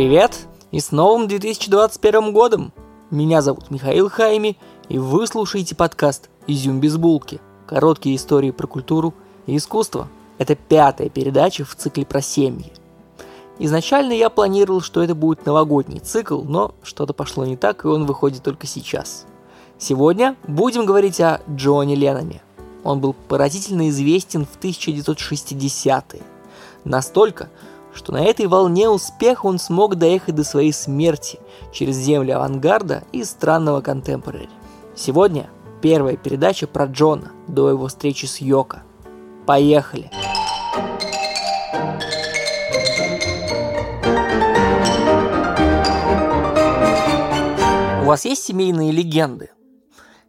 Привет и с новым 2021 годом! Меня зовут Михаил Хайми, и вы слушаете подкаст «Изюм без булки». Короткие истории про культуру и искусство. Это пятая передача в цикле про семьи. Изначально я планировал, что это будет новогодний цикл, но что-то пошло не так, и он выходит только сейчас. Сегодня будем говорить о Джоне Ленноне. Он был поразительно известен в 1960-е. Настолько, что на этой волне успеха он смог доехать до своей смерти через земли авангарда и странного контемпорари. Сегодня первая передача про Джона до его встречи с Йоко. Поехали! У вас есть семейные легенды?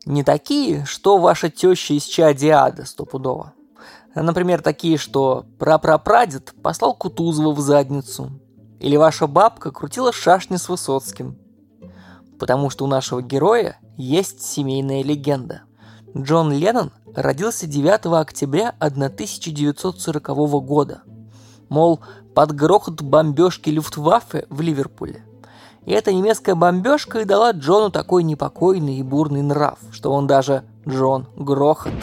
Не такие, что ваша теща из Чадиада стопудово. Например, такие, что прапрапрадед послал Кутузова в задницу. Или ваша бабка крутила шашни с Высоцким. Потому что у нашего героя есть семейная легенда. Джон Леннон родился 9 октября 1940 года. Мол, под грохот бомбежки Люфтваффе в Ливерпуле. И эта немецкая бомбежка и дала Джону такой непокойный и бурный нрав, что он даже Джон Грохот.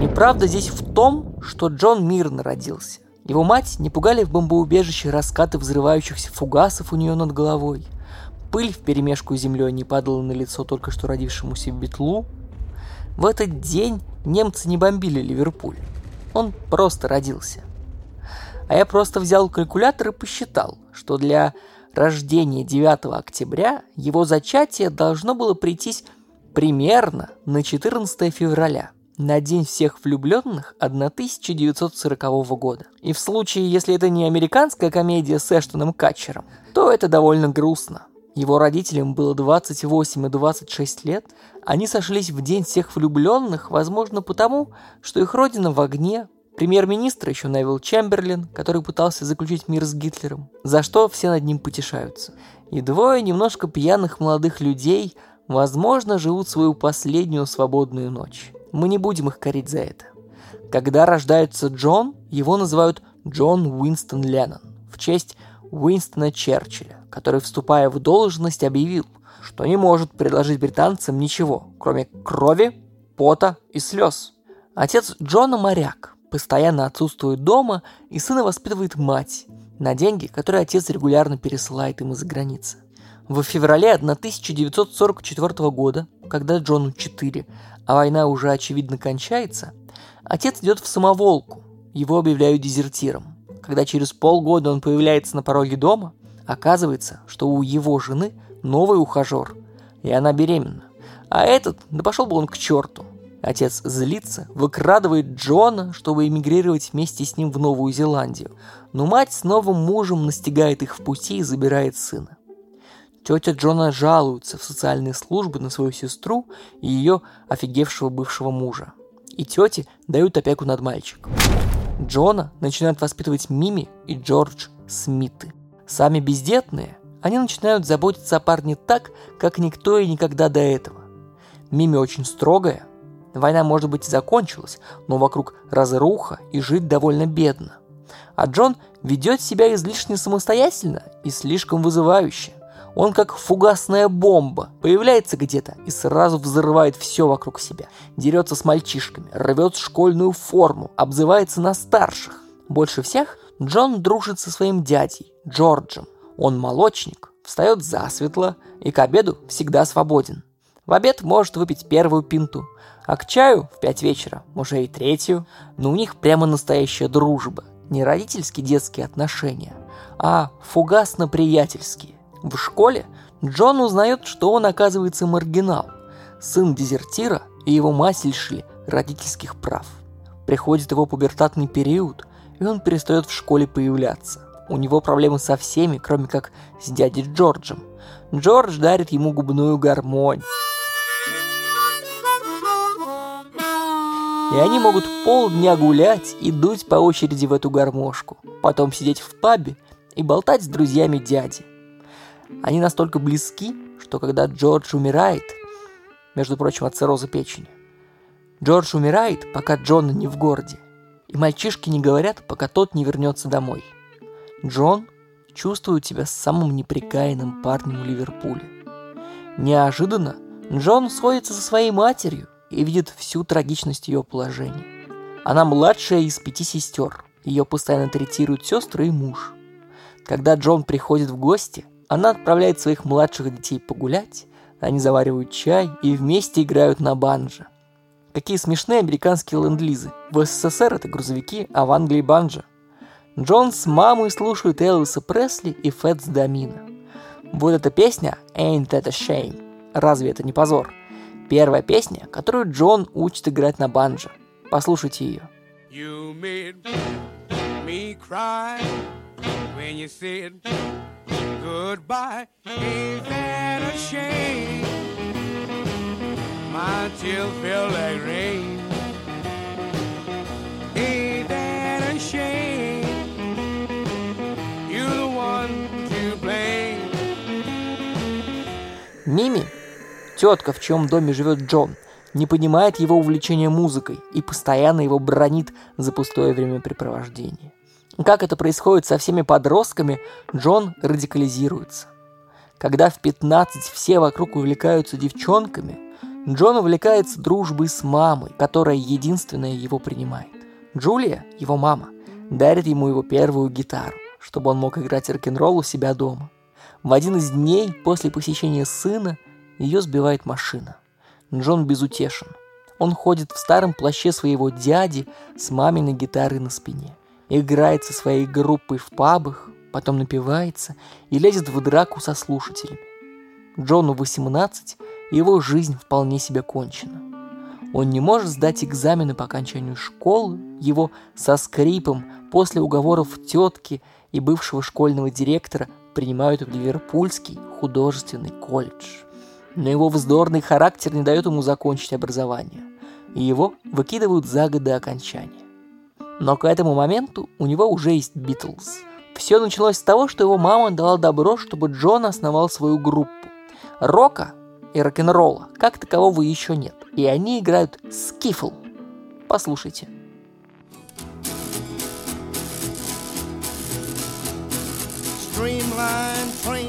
Неправда здесь в том, что Джон мирно родился. Его мать не пугали в бомбоубежище раскаты взрывающихся фугасов у нее над головой. Пыль в перемешку с землей не падала на лицо только что родившемуся Бетлу. В этот день немцы не бомбили Ливерпуль. Он просто родился. А я просто взял калькулятор и посчитал, что для рождения 9 октября его зачатие должно было прийтись примерно на 14 февраля – на День всех влюбленных 1940 года. И в случае, если это не американская комедия с Эштоном Катчером, то это довольно грустно. Его родителям было 28 и 26 лет. Они сошлись в День всех влюбленных, возможно, потому, что их родина в огне. Премьер-министр еще Невил Чемберлин, который пытался заключить мир с Гитлером, за что все над ним потешаются. И двое немножко пьяных молодых людей, возможно, живут свою последнюю свободную ночь. Мы не будем их корить за это. Когда рождается Джон, его называют Джон Уинстон Леннон в честь Уинстона Черчилля, который, вступая в должность, объявил, что не может предложить британцам ничего, кроме крови, пота и слез. Отец Джона моряк, постоянно отсутствует дома, и сына воспитывает мать на деньги, которые отец регулярно пересылает им из-за границы. В феврале 1944 года, когда Джону 4, а война уже очевидно кончается, отец идет в самоволку, его объявляют дезертиром. Когда через полгода он появляется на пороге дома, оказывается, что у его жены новый ухажер, и она беременна. А этот, да пошел бы он к черту. Отец злится, выкрадывает Джона, чтобы эмигрировать вместе с ним в Новую Зеландию. Но мать с новым мужем настигает их в пути и забирает сына. Тетя Джона жалуется в социальные службы на свою сестру и ее офигевшего бывшего мужа. И тети дают опеку над мальчиком. Джона начинают воспитывать Мими и Джордж Смиты. Сами бездетные, они начинают заботиться о парне так, как никто и никогда до этого. Мими очень строгая. Война, может быть, и закончилась, но вокруг разруха и жить довольно бедно. А Джон ведет себя излишне самостоятельно и слишком вызывающе. Он как фугасная бомба, появляется где-то и сразу взрывает все вокруг себя. Дерется с мальчишками, рвет школьную форму, обзывается на старших. Больше всех Джон дружит со своим дядей, Джорджем. Он молочник, встает засветло и к обеду всегда свободен. В обед может выпить первую пинту, а к чаю в пять вечера уже и третью. Но у них прямо настоящая дружба. Не родительские детские отношения, а фугасно-приятельские. В школе Джон узнает, что он оказывается маргинал, сын дезертира, и его мать лишили родительских прав. Приходит его пубертатный период, и он перестает в школе появляться. У него проблемы со всеми, кроме как с дядей Джорджем. Джордж дарит ему губную гармонь. И они могут полдня гулять и дуть по очереди в эту гармошку. Потом сидеть в пабе и болтать с друзьями дяди. Они настолько близки, что когда Джордж умирает, между прочим, от цирроза печени, Джордж умирает, пока Джон не в городе, и мальчишки не говорят, пока тот не вернется домой. Джон чувствуют себя самым неприкаянным парнем в Ливерпуле. Неожиданно Джон сходится со своей матерью и видит всю трагичность ее положения. Она младшая из пяти сестер. Ее постоянно третируют сестры и муж. Когда Джон приходит в гости, она отправляет своих младших детей погулять, они заваривают чай и вместе играют на банджо. Какие смешные американские ленд-лизы. В СССР это грузовики, а в Англии банджо. Джон с мамой слушают Элвиса Пресли и Фэтс Домина. Вот эта песня «Ain't That a Shame». Разве это не позор? Первая песня, которую Джон учит играть на банджо. Послушайте ее. You made me cry when you said goodbye. Ain't that a shame? My tears feel like rain. Ain't that a shame? You're the one to blame. Мими, тетка, в чьем доме живет Джон, не понимает его увлечения музыкой и постоянно его бронит за пустое времяпрепровождение. Как это происходит со всеми подростками, Джон радикализируется. Когда в 15 все вокруг увлекаются девчонками, Джон увлекается дружбой с мамой, которая единственная его принимает. Джулия, его мама, дарит ему его первую гитару, чтобы он мог играть рок-н-ролл у себя дома. В один из дней после посещения сына ее сбивает машина. Джон безутешен. Он ходит в старом плаще своего дяди с маминой гитарой на спине играет со своей группой в пабах, потом напивается и лезет в драку со слушателями. Джону 18, его жизнь вполне себе кончена. Он не может сдать экзамены по окончанию школы, его со скрипом после уговоров тетки и бывшего школьного директора принимают в Ливерпульский художественный колледж. Но его вздорный характер не дает ему закончить образование, и его выкидывают за год до окончания. Но к этому моменту у него уже есть Битлз. Все началось с того, что его мама дала добро, чтобы Джон основал свою группу. Рока и рок-н-ролла как такового еще нет. И они играют скифл. Послушайте. Streamline train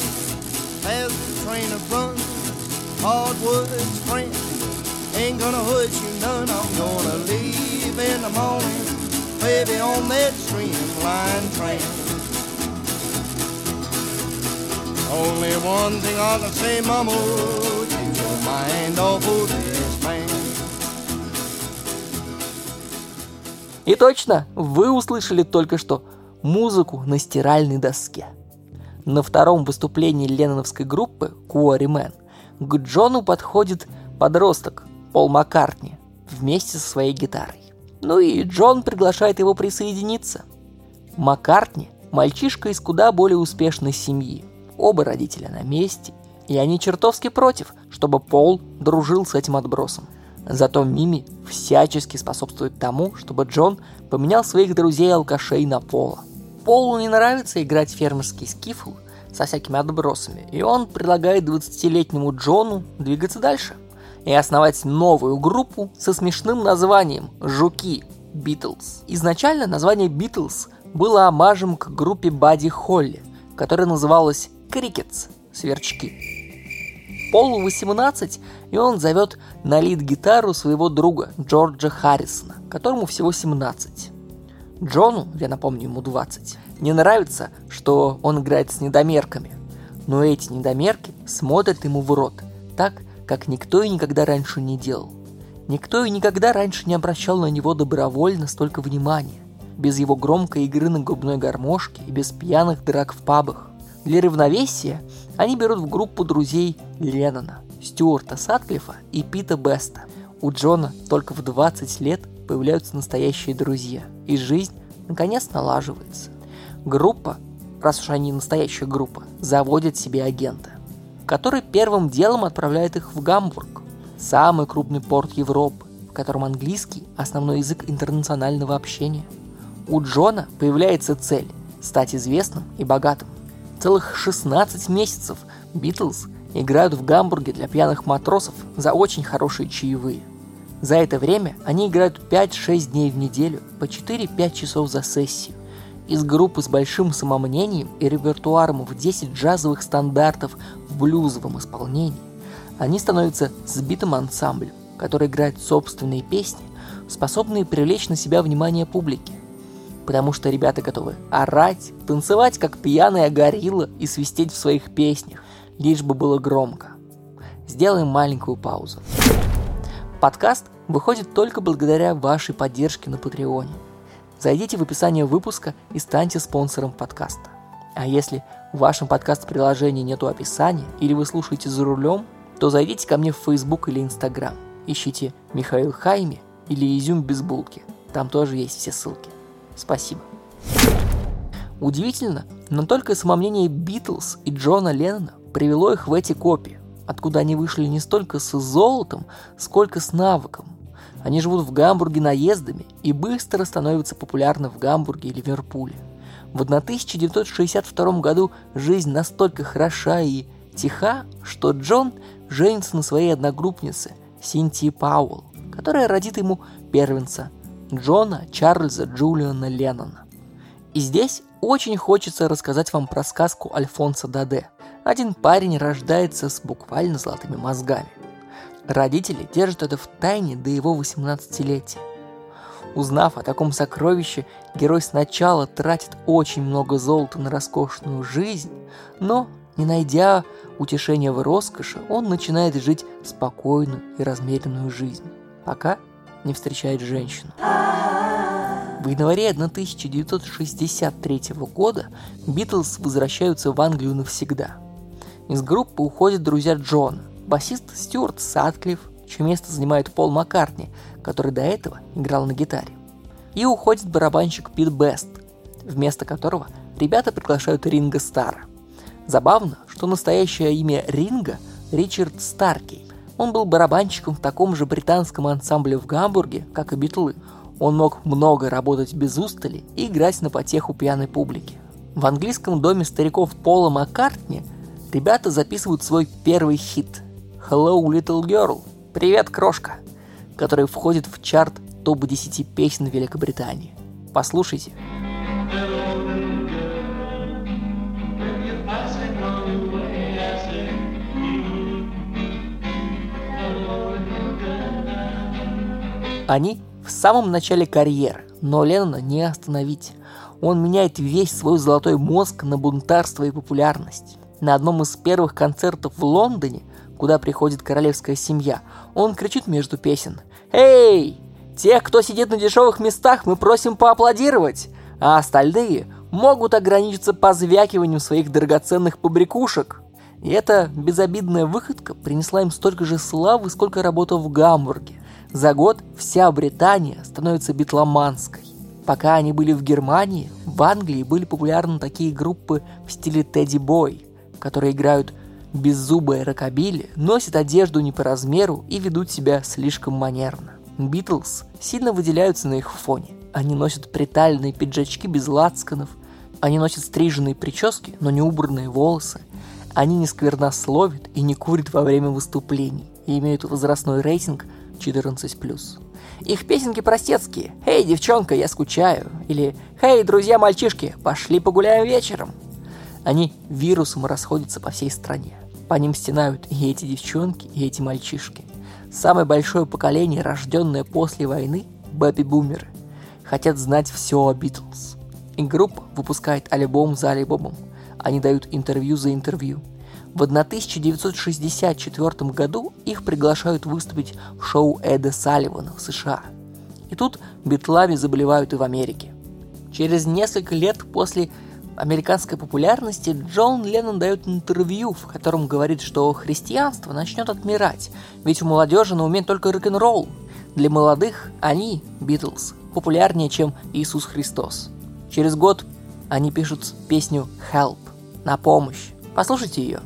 as the trainer runs. Hardwood's friend ain't gonna hurt you none. I'm gonna leave in the morning baby on that streamline train. Only one thing I can say, mama, take your mind of this man. И точно, вы услышали только что музыку на стиральной доске. На втором выступлении ленноновской группы Quarrymen к Джону подходит подросток Пол Маккартни вместе со своей гитарой. Ну и Джон приглашает его присоединиться. Маккартни – мальчишка из куда более успешной семьи. Оба родителя на месте, и они чертовски против, чтобы Пол дружил с этим отбросом. Зато Мими всячески способствует тому, чтобы Джон поменял своих друзей-алкашей на Пола. Полу не нравится играть фермерский скифл со всякими отбросами, и он предлагает 20-летнему Джону двигаться дальше – и основать новую группу со смешным названием «Жуки» Битлз. Изначально название Битлз было омажем к группе Бадди Холли, которая называлась Крикетс – Сверчки. Полу 18, и он зовет на лид-гитару своего друга Джорджа Харрисона, которому всего 17. Джону, я напомню, ему 20, не нравится, что он играет с недомерками, но эти недомерки смотрят ему в рот, так, как никто и никогда раньше не делал. Никто и никогда раньше не обращал на него добровольно столько внимания, без его громкой игры на губной гармошке и без пьяных драк в пабах. Для равновесия они берут в группу друзей Леннона, Стюарта Сатклифа и Пита Беста. У Джона только в 20 лет появляются настоящие друзья, и жизнь наконец налаживается. Группа, раз уж они настоящая группа, заводит себе агента который первым делом отправляет их в Гамбург, самый крупный порт Европы, в котором английский – основной язык интернационального общения. У Джона появляется цель – стать известным и богатым. Целых 16 месяцев Битлз играют в Гамбурге для пьяных матросов за очень хорошие чаевые. За это время они играют 5-6 дней в неделю по 4-5 часов за сессию. Из группы с большим самомнением и репертуаром в 10 джазовых стандартов в блюзовом исполнении они становятся сбитым ансамблем, который играет собственные песни, способные привлечь на себя внимание публики. Потому что ребята готовы орать, танцевать как пьяная горилла и свистеть в своих песнях, лишь бы было громко. Сделаем маленькую паузу. Подкаст выходит только благодаря вашей поддержке на Патреоне. Зайдите в описание выпуска и станьте спонсором подкаста. А если в вашем подкаст-приложении нету описания или вы слушаете за рулем, то зайдите ко мне в Facebook или Instagram. Ищите Михаил Хайми или Изюм без булки. Там тоже есть все ссылки. Спасибо. Удивительно, но только самомнение Битлз и Джона Леннона привело их в эти копии откуда они вышли не столько с золотом, сколько с навыком. Они живут в Гамбурге наездами и быстро становятся популярны в Гамбурге и Ливерпуле. В 1962 году жизнь настолько хороша и тиха, что Джон женится на своей одногруппнице Синтии Пауэлл, которая родит ему первенца Джона Чарльза Джулиана Леннона. И здесь очень хочется рассказать вам про сказку Альфонса Даде – один парень рождается с буквально золотыми мозгами. Родители держат это в тайне до его 18-летия. Узнав о таком сокровище, герой сначала тратит очень много золота на роскошную жизнь, но, не найдя утешения в роскоши, он начинает жить спокойную и размеренную жизнь, пока не встречает женщину. В январе 1963 года Битлз возвращаются в Англию навсегда – из группы уходят друзья Джона, басист Стюарт Садклифф, чье место занимает Пол Маккартни, который до этого играл на гитаре. И уходит барабанщик Пит Бест, вместо которого ребята приглашают Ринга Стара. Забавно, что настоящее имя Ринга – Ричард Старкей. Он был барабанщиком в таком же британском ансамбле в Гамбурге, как и Битлы. Он мог много работать без устали и играть на потеху пьяной публики. В английском доме стариков Пола Маккартни – ребята записывают свой первый хит «Hello, Little Girl» – «Привет, крошка», который входит в чарт топ-10 песен Великобритании. Послушайте. Они в самом начале карьеры, но Леннона не остановить. Он меняет весь свой золотой мозг на бунтарство и популярность. На одном из первых концертов в Лондоне, куда приходит королевская семья, он кричит между песен «Эй! Тех, кто сидит на дешевых местах, мы просим поаплодировать, а остальные могут ограничиться позвякиванием своих драгоценных побрякушек». И эта безобидная выходка принесла им столько же славы, сколько работа в Гамбурге. За год вся Британия становится битломанской. Пока они были в Германии, в Англии были популярны такие группы в стиле Тедди Бой – которые играют беззубое рокобили, носят одежду не по размеру и ведут себя слишком манерно. Битлз сильно выделяются на их фоне. Они носят притальные пиджачки без лацканов, они носят стриженные прически, но не убранные волосы. Они не сквернословят и не курят во время выступлений и имеют возрастной рейтинг 14+. Их песенки простецкие «Эй, девчонка, я скучаю» или «Эй, друзья-мальчишки, пошли погуляем вечером» Они вирусом расходятся по всей стране. По ним стенают и эти девчонки, и эти мальчишки. Самое большое поколение, рожденное после войны, бэби-бумеры, хотят знать все о Битлз. И группа выпускает альбом за альбомом. Они дают интервью за интервью. В 1964 году их приглашают выступить в шоу Эда Салливана в США. И тут битлами заболевают и в Америке. Через несколько лет после американской популярности Джон Леннон дает интервью, в котором говорит, что христианство начнет отмирать, ведь у молодежи на уме только рок-н-ролл. Для молодых они, Битлз, популярнее, чем Иисус Христос. Через год они пишут песню «Help» на помощь. Послушайте ее.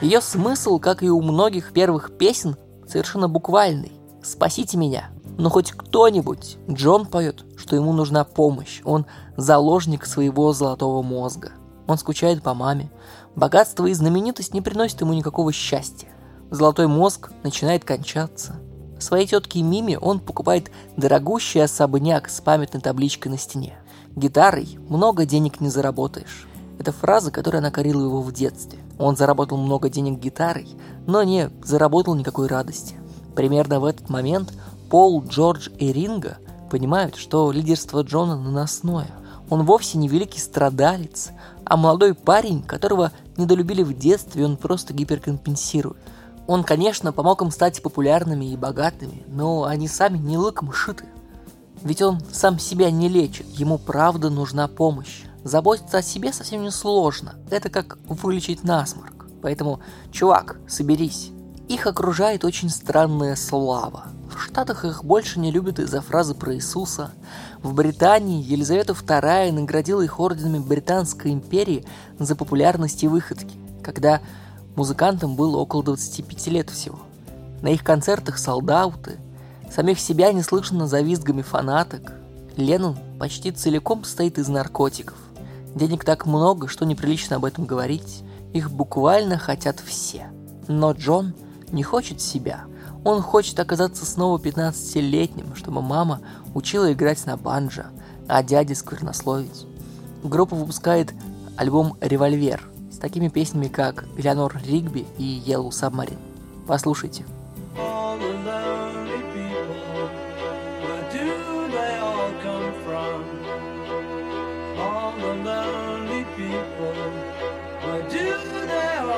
Ее смысл, как и у многих первых песен, совершенно буквальный. «Спасите меня». Но хоть кто-нибудь, Джон поет, что ему нужна помощь. Он заложник своего золотого мозга. Он скучает по маме. Богатство и знаменитость не приносят ему никакого счастья. Золотой мозг начинает кончаться. Своей тетке Мими он покупает дорогущий особняк с памятной табличкой на стене. Гитарой много денег не заработаешь. Это фраза, которая накорила его в детстве. Он заработал много денег гитарой, но не заработал никакой радости. Примерно в этот момент Пол, Джордж и Ринга понимают, что лидерство Джона наносное. Он вовсе не великий страдалец, а молодой парень, которого недолюбили в детстве, он просто гиперкомпенсирует. Он, конечно, помог им стать популярными и богатыми, но они сами не лыком шиты. Ведь он сам себя не лечит, ему правда нужна помощь. Заботиться о себе совсем не сложно, это как вылечить насморк. Поэтому, чувак, соберись. Их окружает очень странная слава. В Штатах их больше не любят из-за фразы про Иисуса. В Британии Елизавета II наградила их орденами Британской империи за популярность и выходки, когда Музыкантам было около 25 лет всего. На их концертах солдаты, самих себя не слышно за визгами фанаток. Леннон почти целиком состоит из наркотиков. Денег так много, что неприлично об этом говорить. Их буквально хотят все. Но Джон не хочет себя. Он хочет оказаться снова 15-летним, чтобы мама учила играть на банджо, а дядя сквернословить. Группа выпускает альбом «Револьвер», такими песнями, как «Элеонор Ригби» и «Yellow Submarine». Послушайте.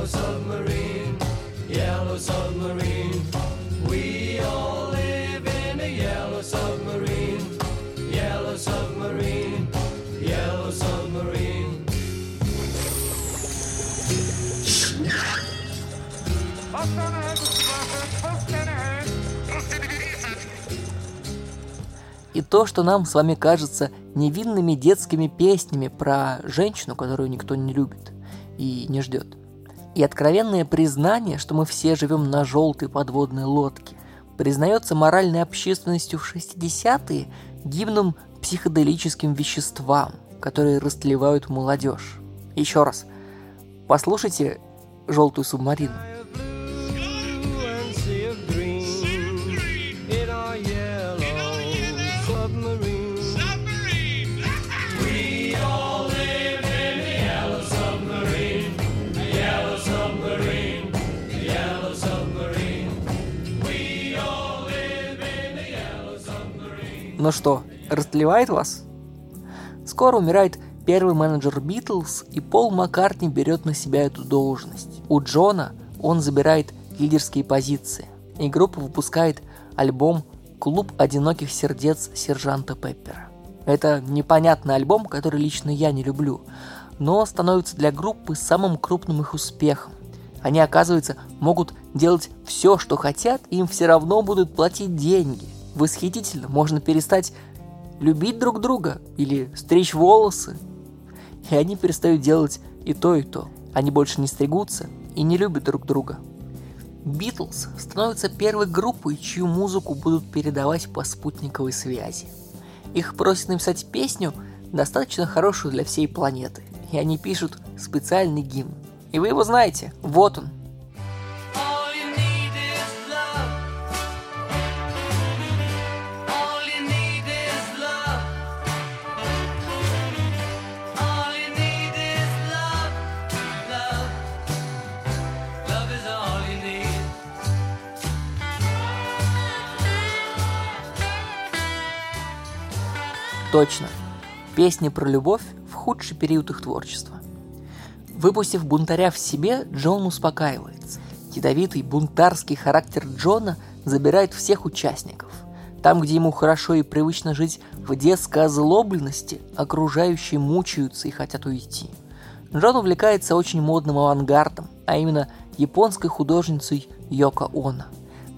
yellow submarine, yellow submarine. We all live in a yellow submarine, yellow submarine, yellow submarine. И то, что нам с вами кажется невинными детскими песнями про женщину, которую никто не любит и не ждет. И откровенное признание, что мы все живем на желтой подводной лодке, признается моральной общественностью в 60-е гимном психоделическим веществам, которые растлевают молодежь. Еще раз, послушайте «Желтую субмарину». Ну что, растлевает вас? Скоро умирает первый менеджер Битлз, и Пол Маккартни берет на себя эту должность. У Джона он забирает лидерские позиции, и группа выпускает альбом «Клуб одиноких сердец сержанта Пеппера». Это непонятный альбом, который лично я не люблю, но становится для группы самым крупным их успехом. Они, оказывается, могут делать все, что хотят, и им все равно будут платить деньги – восхитительно. Можно перестать любить друг друга или стричь волосы. И они перестают делать и то, и то. Они больше не стригутся и не любят друг друга. Битлз становится первой группой, чью музыку будут передавать по спутниковой связи. Их просят написать песню, достаточно хорошую для всей планеты. И они пишут специальный гимн. И вы его знаете. Вот он. Точно. Песни про любовь в худший период их творчества. Выпустив бунтаря в себе, Джон успокаивается. Ядовитый бунтарский характер Джона забирает всех участников. Там, где ему хорошо и привычно жить В детской озлобленности окружающие мучаются и хотят уйти. Джон увлекается очень модным авангардом, а именно японской художницей Йоко Оно.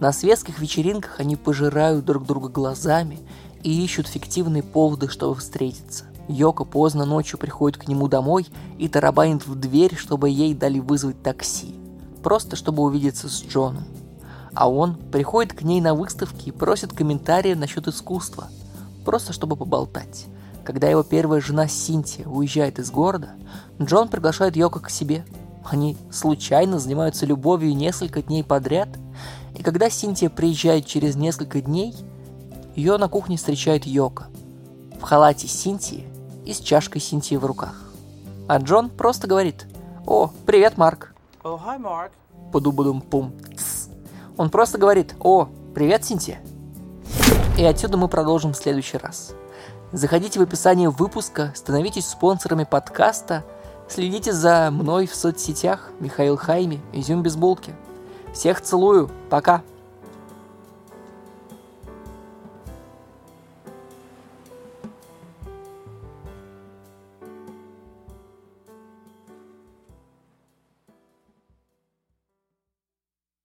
На светских вечеринках они пожирают друг друга глазами и ищут фиктивные поводы, чтобы встретиться. Йока поздно ночью приходит к нему домой и тарабанит в дверь, чтобы ей дали вызвать такси. Просто чтобы увидеться с Джоном. А он приходит к ней на выставке и просит комментарии насчет искусства. Просто чтобы поболтать. Когда его первая жена Синтия уезжает из города, Джон приглашает Йока к себе. Они случайно занимаются любовью несколько дней подряд. И когда Синтия приезжает через несколько дней, ее на кухне встречает Йока. В халате Синтии и с чашкой Синтии в руках. А Джон просто говорит «О, привет, Марк». Oh, hi, Mark. Подубудум-пум. Он просто говорит «О, привет, Синтия». И отсюда мы продолжим в следующий раз. Заходите в описание выпуска, становитесь спонсорами подкаста, следите за мной в соцсетях Михаил Хайми, Изюм без булки. Всех целую, пока!